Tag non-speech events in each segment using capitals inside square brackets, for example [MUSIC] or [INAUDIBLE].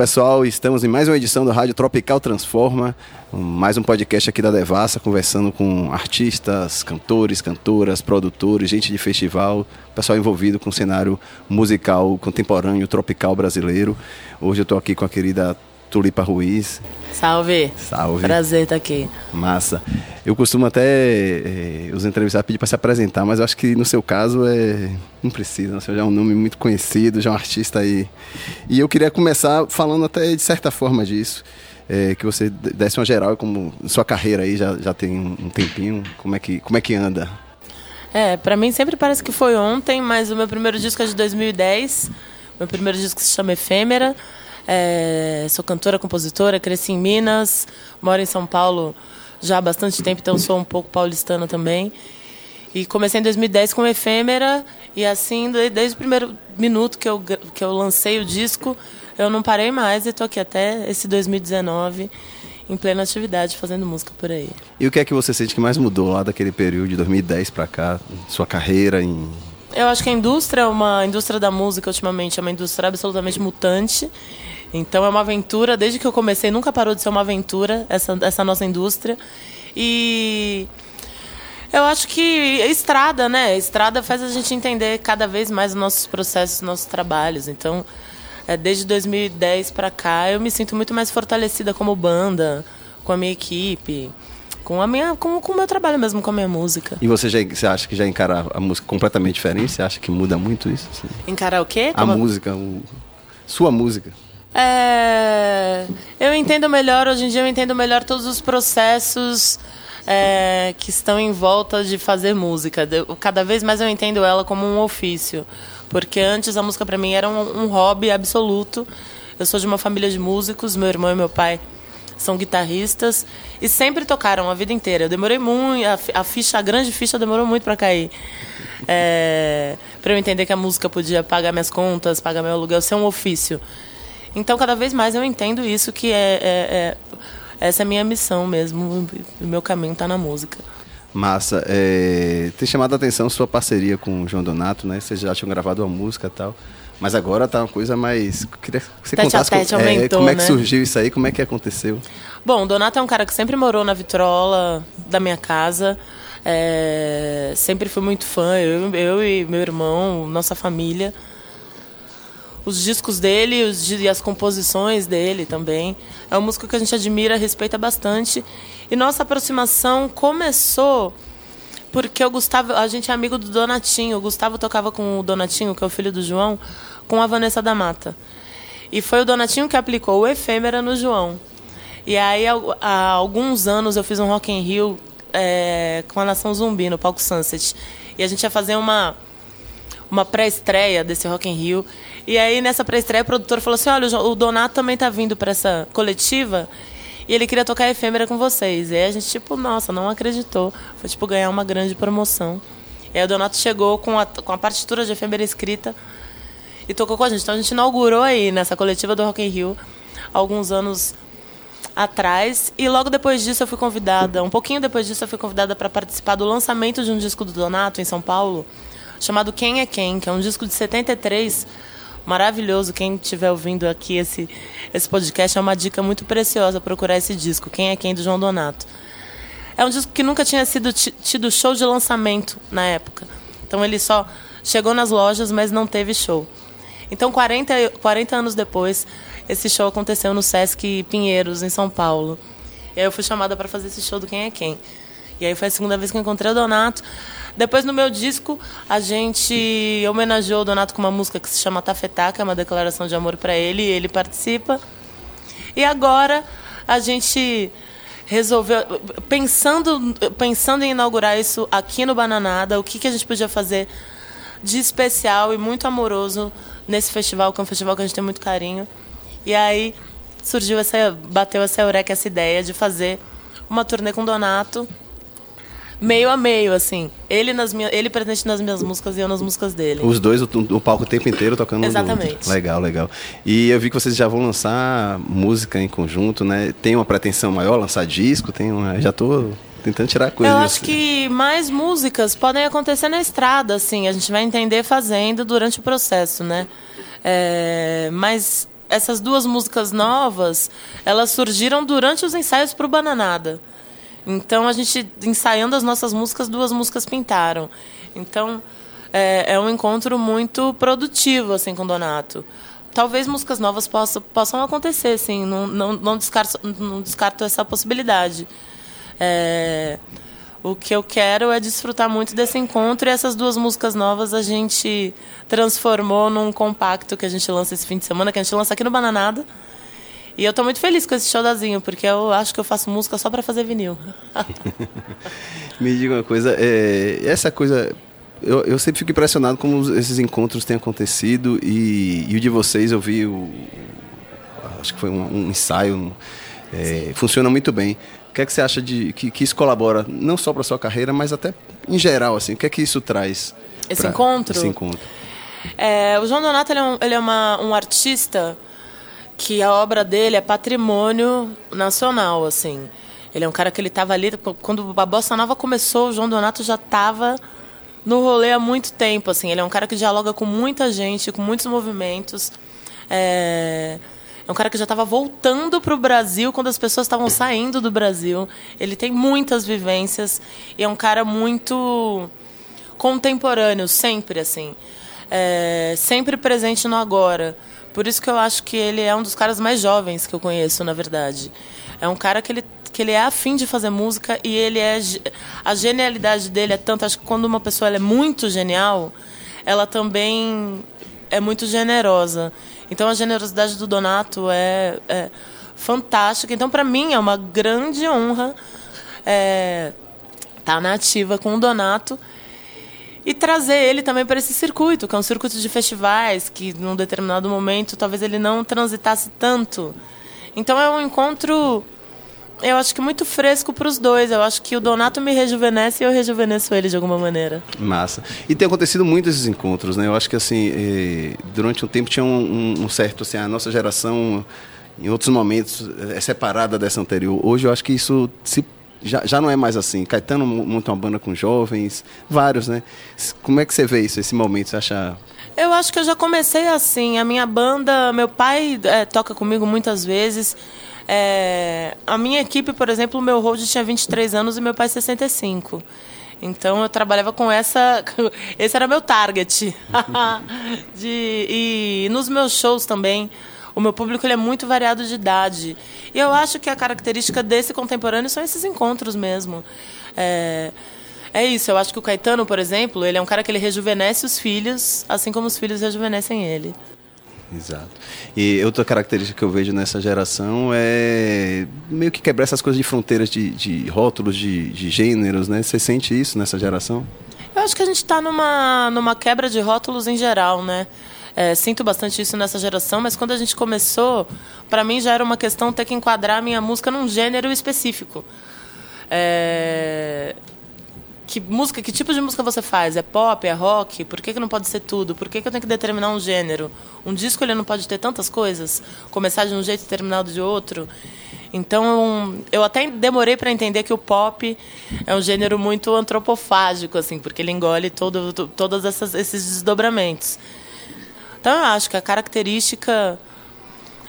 pessoal, estamos em mais uma edição do Rádio Tropical Transforma, mais um podcast aqui da Devassa, conversando com artistas, cantores, cantoras, produtores, gente de festival, pessoal envolvido com o cenário musical contemporâneo, tropical brasileiro. Hoje eu estou aqui com a querida Tulipa Ruiz. Salve. Salve. Prazer estar aqui. Massa. Eu costumo até é, os entrevistados pedir para se apresentar, mas eu acho que no seu caso é não precisa, você já é um nome muito conhecido, já é um artista aí. E eu queria começar falando até de certa forma disso. É, que você desse uma geral como sua carreira aí já, já tem um tempinho, como é que como é que anda? É, para mim sempre parece que foi ontem, mas o meu primeiro disco é de 2010. Meu primeiro disco se chama Efêmera. É, sou cantora, compositora, cresci em Minas, moro em São Paulo já há bastante tempo, então sou um pouco paulistana também. E comecei em 2010 com Efêmera, e assim, desde o primeiro minuto que eu, que eu lancei o disco, eu não parei mais e estou aqui até esse 2019 em plena atividade fazendo música por aí. E o que é que você sente que mais mudou lá daquele período de 2010 para cá, sua carreira em eu acho que a indústria, uma a indústria da música ultimamente é uma indústria absolutamente mutante. Então é uma aventura, desde que eu comecei, nunca parou de ser uma aventura essa, essa nossa indústria. E eu acho que estrada, né? Estrada faz a gente entender cada vez mais os nossos processos, nossos trabalhos. Então, é, desde 2010 para cá, eu me sinto muito mais fortalecida como banda, com a minha equipe com a minha com, com o meu trabalho mesmo com a minha música e você já você acha que já encara a música completamente diferente você acha que muda muito isso assim? encarar o quê a Como... música o... sua música é, eu entendo melhor, hoje em dia eu entendo melhor todos os processos é, que estão em volta de fazer música. Eu, cada vez mais eu entendo ela como um ofício. Porque antes a música para mim era um, um, hobby absoluto. Eu sou de uma família de músicos, meu irmão e meu pai são guitarristas e sempre tocaram a vida inteira. Eu demorei muito, a, ficha, a grande ficha demorou muito para cair. É, para eu entender que a música podia pagar minhas contas, pagar meu aluguel, ser um ofício. Então, cada vez mais eu entendo isso, que é, é, é essa é a minha missão mesmo, o meu caminho está na música. Massa. É, tem chamado a atenção sua parceria com o João Donato, né? Vocês já tinham gravado uma música e tal. Mas agora tá uma coisa mais. Queria que você tete contasse tete como, aumentou, é, como é que né? surgiu isso aí, como é que aconteceu. Bom, o Donato é um cara que sempre morou na vitrola da minha casa. É, sempre fui muito fã, eu, eu e meu irmão, nossa família os discos dele os, e as composições dele também. É um músico que a gente admira, respeita bastante. E nossa aproximação começou porque o Gustavo, a gente é amigo do Donatinho. O Gustavo tocava com o Donatinho, que é o filho do João, com a Vanessa da Mata. E foi o Donatinho que aplicou o efêmera no João. E aí, há alguns anos, eu fiz um Rock in Rio é, com a Nação Zumbi, no palco Sunset. E a gente ia fazer uma, uma pré-estreia desse Rock in Rio. E aí, nessa pré-estreia, o produtor falou assim: olha, o Donato também tá vindo para essa coletiva e ele queria tocar efêmera com vocês. E aí a gente, tipo, nossa, não acreditou. Foi, tipo, ganhar uma grande promoção. E aí o Donato chegou com a, com a partitura de efêmera escrita e tocou com a gente. Então a gente inaugurou aí, nessa coletiva do Rock in Rio, alguns anos atrás. E logo depois disso eu fui convidada, um pouquinho depois disso eu fui convidada para participar do lançamento de um disco do Donato em São Paulo, chamado Quem é Quem, que é um disco de 73 maravilhoso. Quem estiver ouvindo aqui esse, esse podcast é uma dica muito preciosa procurar esse disco. Quem é quem do João Donato. É um disco que nunca tinha sido tido show de lançamento na época. Então ele só chegou nas lojas, mas não teve show. Então 40, 40 anos depois, esse show aconteceu no Sesc Pinheiros, em São Paulo. E aí eu fui chamada para fazer esse show do Quem é Quem. E aí foi a segunda vez que eu encontrei o Donato. Depois no meu disco, a gente homenageou o Donato com uma música que se chama Tafetá, que é uma declaração de amor para ele, e ele participa. E agora a gente resolveu, pensando, pensando em inaugurar isso aqui no Bananada, o que, que a gente podia fazer de especial e muito amoroso nesse festival, que é um festival que a gente tem muito carinho. E aí surgiu essa, bateu essa eureka, essa ideia de fazer uma turnê com Donato meio a meio, assim. Ele, nas minha, ele presente nas minhas músicas e eu nas músicas dele. Os dois, o, o palco o tempo inteiro tocando Exatamente. Legal, legal. E eu vi que vocês já vão lançar música em conjunto, né? Tem uma pretensão maior, lançar disco? Tem uma... Já tô tentando tirar coisas. Eu acho que mais músicas podem acontecer na estrada, assim. A gente vai entender fazendo durante o processo, né? É, mas essas duas músicas novas, elas surgiram durante os ensaios para o Bananada. Então a gente ensaiando as nossas músicas, duas músicas pintaram. Então é, é um encontro muito produtivo assim com o Donato. Talvez músicas novas possam, possam acontecer, sim. Não, não, não, descarto, não descarto essa possibilidade. É, o que eu quero é desfrutar muito desse encontro e essas duas músicas novas a gente transformou num compacto que a gente lança esse fim de semana, que a gente lança aqui no Bananada. E eu estou muito feliz com esse showdazinho, porque eu acho que eu faço música só para fazer vinil. [LAUGHS] Me diga uma coisa, é, essa coisa eu, eu sempre fico impressionado como esses encontros têm acontecido e, e o de vocês eu vi, o, acho que foi um, um ensaio, é, funciona muito bem. O que é que você acha de que, que isso colabora não só para sua carreira, mas até em geral assim? O que é que isso traz? Esse encontro. Esse encontro. É, o João Donato ele é, um, ele é uma, um artista que a obra dele é patrimônio nacional, assim. Ele é um cara que ele estava ali quando a bossa nova começou, o João Donato já estava no rolê há muito tempo, assim. Ele é um cara que dialoga com muita gente, com muitos movimentos. É, é um cara que já estava voltando para o Brasil quando as pessoas estavam saindo do Brasil. Ele tem muitas vivências e é um cara muito contemporâneo, sempre assim. É, sempre presente no agora. Por isso que eu acho que ele é um dos caras mais jovens que eu conheço, na verdade. É um cara que ele que ele é afim de fazer música e ele é a genialidade dele é tanto acho que quando uma pessoa é muito genial ela também é muito generosa. Então a generosidade do Donato é, é fantástica. Então para mim é uma grande honra é, tá na ativa com o Donato e trazer ele também para esse circuito, que é um circuito de festivais, que num determinado momento talvez ele não transitasse tanto. Então é um encontro eu acho que muito fresco para os dois. Eu acho que o Donato me rejuvenesce e eu rejuvenesço ele de alguma maneira. Massa. E tem acontecido muito esses encontros, né? Eu acho que assim, eh, durante um tempo tinha um, um, certo, assim, a nossa geração, em outros momentos, é separada dessa anterior. Hoje eu acho que isso se já, já não é mais assim. Caetano monta uma banda com jovens, vários, né? Como é que você vê isso, esse momento? Você acha eu acho que eu já comecei assim. A minha banda, meu pai é, toca comigo muitas vezes. É, a minha equipe, por exemplo, meu hold tinha 23 anos e meu pai 65. Então eu trabalhava com essa. [LAUGHS] Esse era meu target. [LAUGHS] de, e nos meus shows também, o meu público ele é muito variado de idade. E eu acho que a característica desse contemporâneo são esses encontros mesmo. É, é isso, eu acho que o Caetano, por exemplo, ele é um cara que ele rejuvenesce os filhos, assim como os filhos rejuvenescem ele. Exato. E outra característica que eu vejo nessa geração é meio que quebrar essas coisas de fronteiras de, de rótulos, de, de gêneros, né? Você sente isso nessa geração? Eu acho que a gente está numa, numa quebra de rótulos em geral, né? É, sinto bastante isso nessa geração, mas quando a gente começou, para mim já era uma questão ter que enquadrar a minha música num gênero específico. É, que música, que tipo de música você faz? É pop, é rock? Por que, que não pode ser tudo? Por que, que eu tenho que determinar um gênero? Um disco ele não pode ter tantas coisas, começar de um jeito e terminar de outro. Então, eu até demorei para entender que o pop é um gênero muito antropofágico, assim, porque ele engole todo, todos essas, esses desdobramentos. Então, eu acho que a característica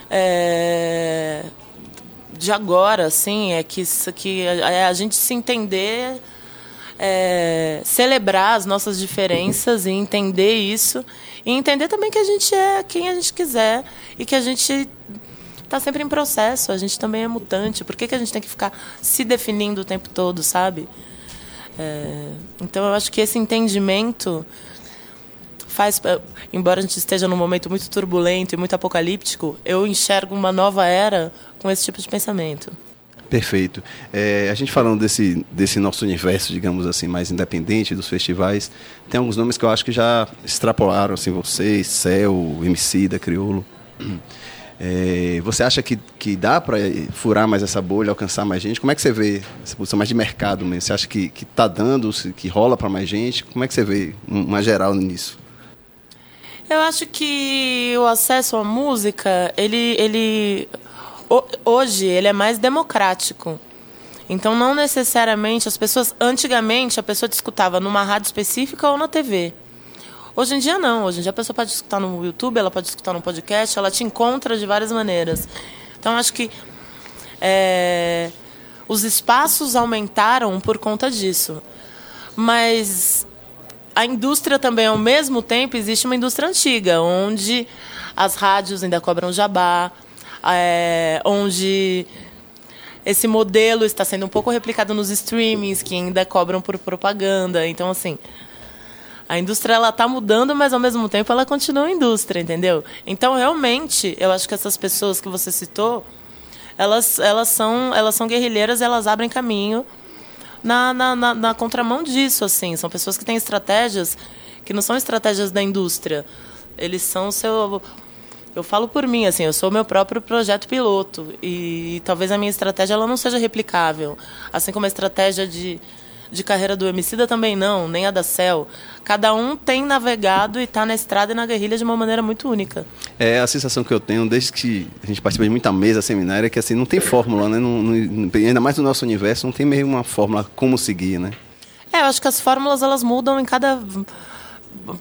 é, de agora, assim, é que, que é a gente se entender é, celebrar as nossas diferenças e entender isso. E entender também que a gente é quem a gente quiser e que a gente está sempre em processo, a gente também é mutante. Por que, que a gente tem que ficar se definindo o tempo todo, sabe? É, então eu acho que esse entendimento faz, embora a gente esteja num momento muito turbulento e muito apocalíptico, eu enxergo uma nova era com esse tipo de pensamento. Perfeito. É, a gente falando desse, desse nosso universo, digamos assim, mais independente dos festivais, tem alguns nomes que eu acho que já extrapolaram, assim, vocês, Céu, MC da Criolo. É, [CLEARS THROAT] você acha que, que dá para furar mais essa bolha, alcançar mais gente? Como é que você vê essa posição mais de mercado mesmo? Você acha que está dando, que rola para mais gente? Como é que você vê uma geral nisso? Eu acho que o acesso à música, ele, ele hoje ele é mais democrático. Então não necessariamente as pessoas antigamente a pessoa escutava numa rádio específica ou na TV. Hoje em dia não, hoje em dia a pessoa pode escutar no YouTube, ela pode escutar no podcast, ela te encontra de várias maneiras. Então acho que é, os espaços aumentaram por conta disso. Mas a indústria também, ao mesmo tempo, existe uma indústria antiga, onde as rádios ainda cobram jabá, é, onde esse modelo está sendo um pouco replicado nos streamings, que ainda cobram por propaganda. Então, assim, a indústria ela está mudando, mas ao mesmo tempo ela continua indústria, entendeu? Então, realmente, eu acho que essas pessoas que você citou, elas, elas, são, elas são guerrilheiras, elas abrem caminho na, na, na, na contramão disso, assim. São pessoas que têm estratégias que não são estratégias da indústria. Eles são seu eu falo por mim, assim, eu sou meu próprio projeto piloto e, e, talvez a minha estratégia ela não seja replicável, assim como a estratégia de, de carreira do Emicida também não, nem a da Cell. Cada um tem navegado e está na estrada e na guerrilha de uma maneira muito única. É a sensação que eu tenho desde que a gente participa de muita mesa, seminário, é que assim, não tem fórmula, né? Não, não, ainda mais no nosso universo, não tem meio uma fórmula como seguir, né? É, eu acho que as fórmulas elas mudam em cada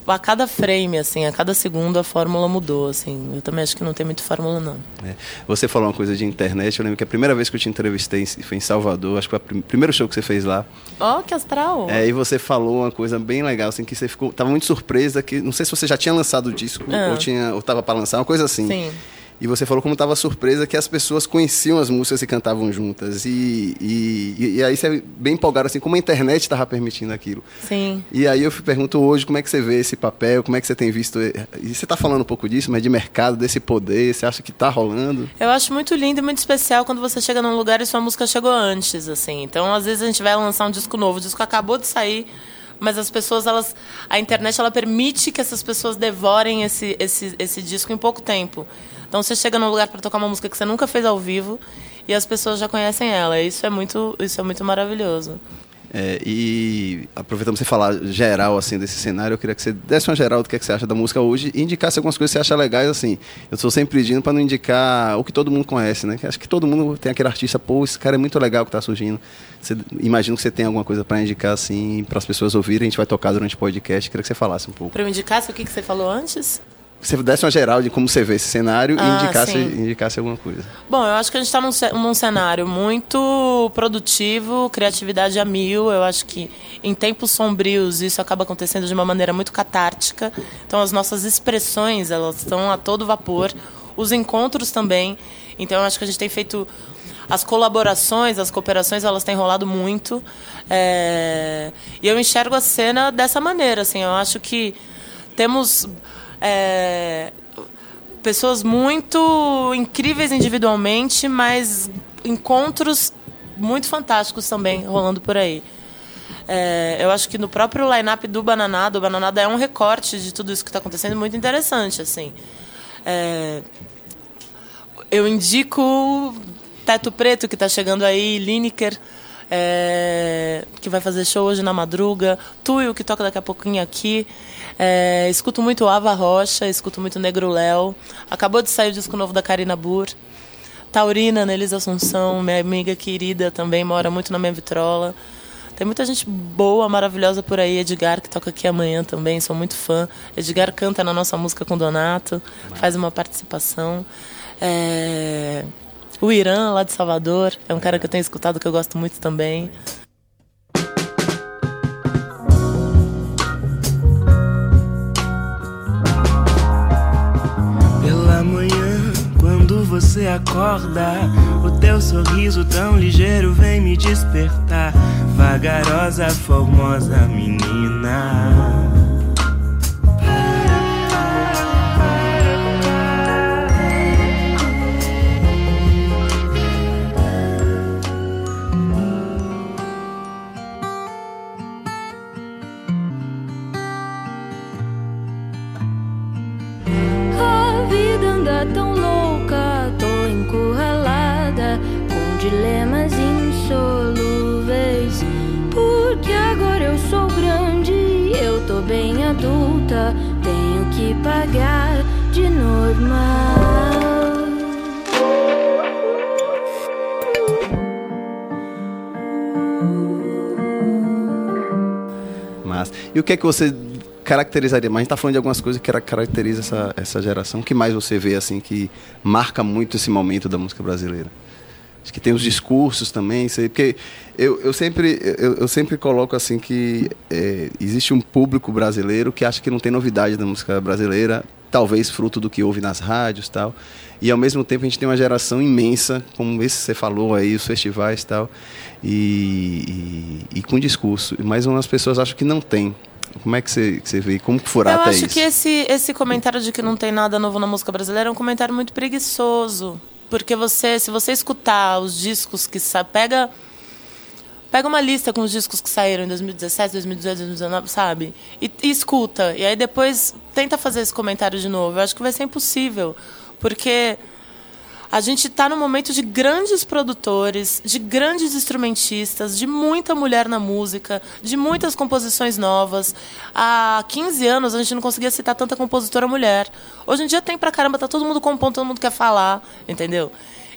a cada frame, assim, a cada segundo a fórmula mudou, assim. Eu também acho que não tem muito fórmula, não. É. Você falou uma coisa de internet, eu lembro que a primeira vez que eu te entrevistei foi em Salvador, acho que foi o primeiro show que você fez lá. Oh, que astral! É, e você falou uma coisa bem legal, assim, que você ficou, tava muito surpresa, que não sei se você já tinha lançado o disco, ah. ou, tinha, ou tava para lançar, uma coisa assim. Sim. E você falou como estava surpresa que as pessoas conheciam as músicas e cantavam juntas. E, e, e aí você bem empolgado, assim, como a internet estava permitindo aquilo. Sim. E aí eu pergunto hoje como é que você vê esse papel, como é que você tem visto. E você está falando um pouco disso, mas de mercado, desse poder, você acha que está rolando? Eu acho muito lindo e muito especial quando você chega num lugar e sua música chegou antes, assim. Então, às vezes a gente vai lançar um disco novo, o disco acabou de sair mas as pessoas elas a internet ela permite que essas pessoas devorem esse, esse, esse disco em pouco tempo então você chega num lugar para tocar uma música que você nunca fez ao vivo e as pessoas já conhecem ela. Isso é muito, isso é muito maravilhoso. É, e aproveitando você falar geral assim desse cenário, eu queria que você desse uma geral do que, é que você acha da música hoje e indicasse algumas coisas que você acha legais assim. Eu estou sempre pedindo para não indicar o que todo mundo conhece, né? Acho que todo mundo tem aquele artista, pô, esse cara é muito legal que está surgindo. Você, imagino que você tem alguma coisa para indicar assim para as pessoas ouvirem. A gente vai tocar durante o podcast. Eu queria que você falasse um pouco. Para me indicar o que, que você falou antes? Você desse uma geral de como você vê esse cenário ah, e indicasse, indicasse alguma coisa. Bom, eu acho que a gente está num, num, cenário muito produtivo, criatividade a mil. Eu acho que em tempos sombrios isso acaba acontecendo de uma maneira muito catártica. Então as nossas expressões elas estão a todo vapor, os encontros também. Então eu acho que a gente tem feito as colaborações, as cooperações, elas têm rolado muito. É... E eu enxergo a cena dessa maneira. Assim, eu acho que temos é, pessoas muito incríveis individualmente, mas encontros muito fantásticos também rolando por aí. É, eu acho que no próprio line-up do Bananada, o Bananada é um recorte de tudo isso que está acontecendo muito interessante, assim. É, eu indico Teto Preto, que está chegando aí, Lineker, é, que vai fazer show hoje na madruga, Tuyo, que toca daqui a pouquinho aqui. É, escuto muito Ava Rocha, escuto muito Negro Léo. Acabou de sair o disco novo da Karina Burr. Taurina, Nelisa Assunção, minha amiga querida, também mora muito na minha vitrola. Tem muita gente boa, maravilhosa por aí. Edgar, que toca aqui amanhã também, sou muito fã. Edgar canta na nossa música com Donato, faz uma participação. É... O Irã, lá de Salvador, é um cara que eu tenho escutado que eu gosto muito também. Você acorda. O teu sorriso tão ligeiro vem me despertar. Vagarosa, formosa menina. Mas e o que é que você caracterizaria, mas a gente está falando de algumas coisas que caracterizam essa, essa geração. O que mais você vê assim que marca muito esse momento da música brasileira? Acho que tem os discursos também, sei, porque eu, eu, sempre, eu, eu sempre coloco assim que é, existe um público brasileiro que acha que não tem novidade da música brasileira, talvez fruto do que ouve nas rádios tal. E ao mesmo tempo a gente tem uma geração imensa, como esse que você falou aí, os festivais tal, e, e, e com discurso. Mas umas pessoas acham que não tem. Como é que você, que você vê? Como furar Eu até acho isso? que esse, esse comentário de que não tem nada novo na música brasileira é um comentário muito preguiçoso. Porque você, se você escutar os discos que sa pega pega uma lista com os discos que saíram em 2017, 2018, 2019, sabe? E, e escuta. E aí depois tenta fazer esse comentário de novo. Eu acho que vai ser impossível. Porque a gente está num momento de grandes produtores, de grandes instrumentistas, de muita mulher na música, de muitas composições novas. Há 15 anos a gente não conseguia citar tanta compositora mulher. Hoje em dia tem pra caramba, tá todo mundo compondo, todo mundo quer falar, entendeu?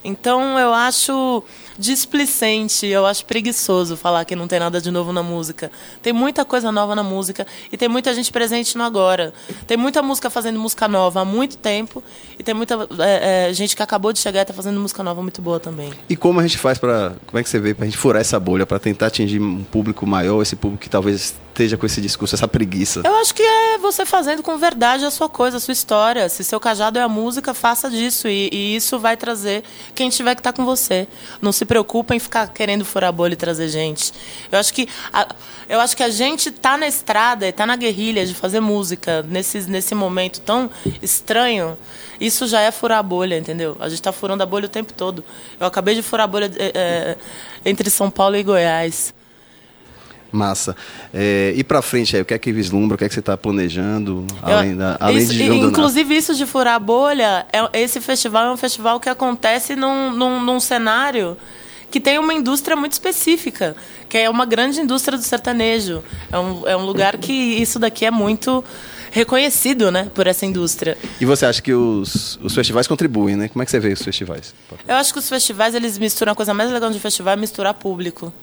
Então eu acho displicente, eu acho preguiçoso falar que não tem nada de novo na música. Tem muita coisa nova na música e tem muita gente presente no agora. Tem muita música fazendo música nova há muito tempo e tem muita é, é, gente que acabou de chegar e está fazendo música nova muito boa também. E como a gente faz para, como é que você vê para a gente furar essa bolha, para tentar atingir um público maior, esse público que talvez esteja com esse discurso, essa preguiça? Eu acho que é você fazendo com verdade a sua coisa, a sua história. Se seu cajado é a música, faça disso e, e isso vai trazer quem tiver que estar tá com você. Não se preocupa em ficar querendo furar bolha e trazer gente. Eu acho que a, eu acho que a gente tá na estrada e tá na guerrilha de fazer música nesse, nesse momento tão estranho. Isso já é furar a bolha, entendeu? A gente está furando a bolha o tempo todo. Eu acabei de furar a bolha é, entre São Paulo e Goiás. Massa. É, e para frente aí, o que é que vislumbra, o que é que você está planejando, além, da, além isso, de João Inclusive isso de furar a bolha, é, esse festival é um festival que acontece num, num, num cenário que tem uma indústria muito específica, que é uma grande indústria do sertanejo. É um, é um lugar que isso daqui é muito reconhecido, né, por essa indústria. E você acha que os, os festivais contribuem, né? Como é que você vê os festivais? Eu acho que os festivais, eles misturam, a coisa mais legal de festival é misturar público.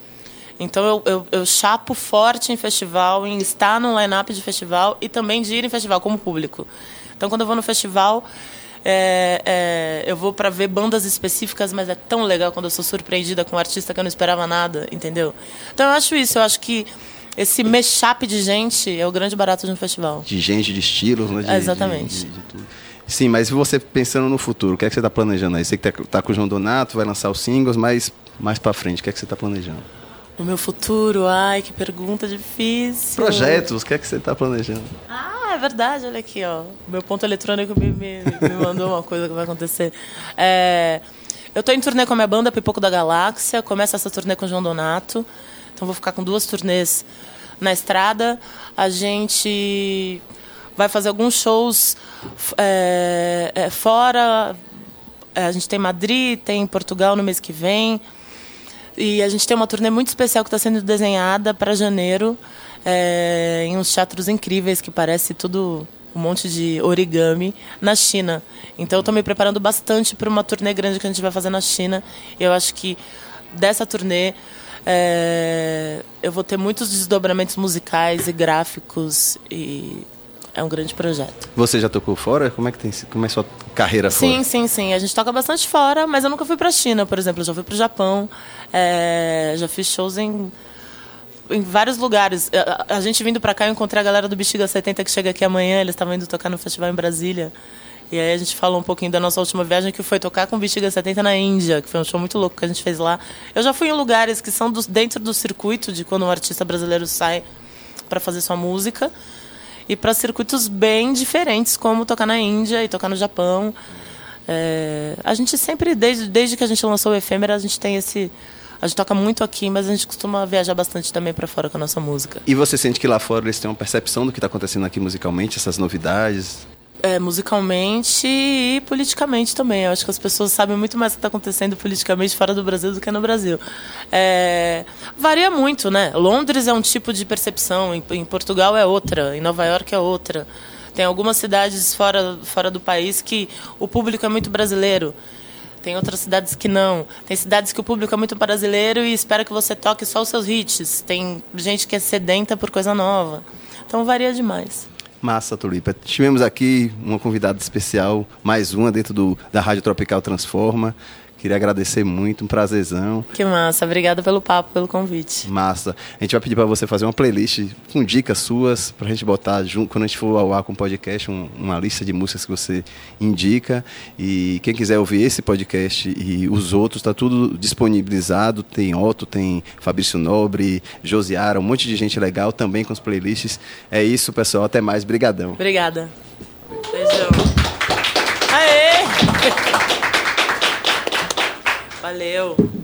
Então eu, eu, eu, chapo forte em festival, em estar no line-up de festival e também de ir em festival como público. Então quando eu vou no festival, é, é, eu vou para ver bandas específicas, mas é tão legal quando eu sou surpreendida com um artista que eu não esperava nada, entendeu? Então eu acho isso, eu acho que esse mashup de gente é o grande barato de um festival. De gente, de estilos, né? De, exatamente. De, de, Sim, mas você pensando no futuro, o que é que você está planejando aí? Você que está tá com o João Donato, vai lançar os singles, mas mais para frente, o que é que você está planejando? O meu futuro, ai, que pergunta difícil. Projetos, o que é que você está planejando? Ah, é verdade, olha aqui, ó. Meu ponto eletrônico me, me, me mandou uma coisa que vai acontecer. É, eu estou em turnê com a minha banda Pipoco da Galáxia, começa essa turnê com o João Donato. Então vou ficar com duas turnês na estrada. A gente vai fazer alguns shows é, é, fora. A gente tem Madrid, tem Portugal no mês que vem. E a gente tem uma turnê muito especial que está sendo desenhada para janeiro, é, em uns teatros incríveis que parece tudo um monte de origami na China. Então eu estou me preparando bastante para uma turnê grande que a gente vai fazer na China. Eu acho que dessa turnê é, eu vou ter muitos desdobramentos musicais e gráficos e é um grande projeto. Você já tocou fora? Como é que tem como é a sua carreira sim, fora? Sim, sim, sim. A gente toca bastante fora, mas eu nunca fui para a China, por exemplo. Eu já fui para o Japão, é, já fiz shows em, em vários lugares. A, a gente vindo para cá, eu encontrei a galera do Bexiga 70 que chega aqui amanhã. Eles estavam indo tocar no festival em Brasília. E aí a gente falou um pouquinho da nossa última viagem, que foi tocar com o Bexiga 70 na Índia, que foi um show muito louco que a gente fez lá. Eu já fui em lugares que são do, dentro do circuito de quando um artista brasileiro sai para fazer sua música e para circuitos bem diferentes, como tocar na Índia e tocar no Japão. É, a gente sempre, desde, desde que a gente lançou o Efêmera, a gente tem esse. A gente toca muito aqui, mas a gente costuma viajar bastante também para fora com a nossa música. E você sente que lá fora eles têm uma percepção do que está acontecendo aqui musicalmente, essas novidades? É, musicalmente e politicamente também. Eu acho que as pessoas sabem muito mais o que está acontecendo politicamente fora do Brasil do que no Brasil. É, varia muito, né? Londres é um tipo de percepção, em, em, Portugal é outra, em Nova York é outra. Tem algumas cidades fora, fora do país que o público é muito brasileiro. Tem outras cidades que não. Tem cidades que o público é muito brasileiro e espera que você toque só os seus hits. Tem gente que é sedenta por coisa nova. Então varia demais. Massa, Tulipa. Tivemos aqui uma convidada especial, mais uma dentro do, da Rádio Tropical Transforma. Queria agradecer muito, um prazerzão. Que massa, obrigada pelo papo, pelo convite. Massa. A gente vai pedir para você fazer uma playlist com dicas suas, para a gente botar junto, quando a gente for ao ar com o podcast, um, uma lista de músicas que você indica. E quem quiser ouvir esse podcast e os outros, está tudo disponibilizado. Tem Otto, tem Fabrício Nobre, Josiara, um monte de gente legal também com as playlists. É isso, pessoal. Até mais. Brigadão. Obrigada. Beijão. Valeu.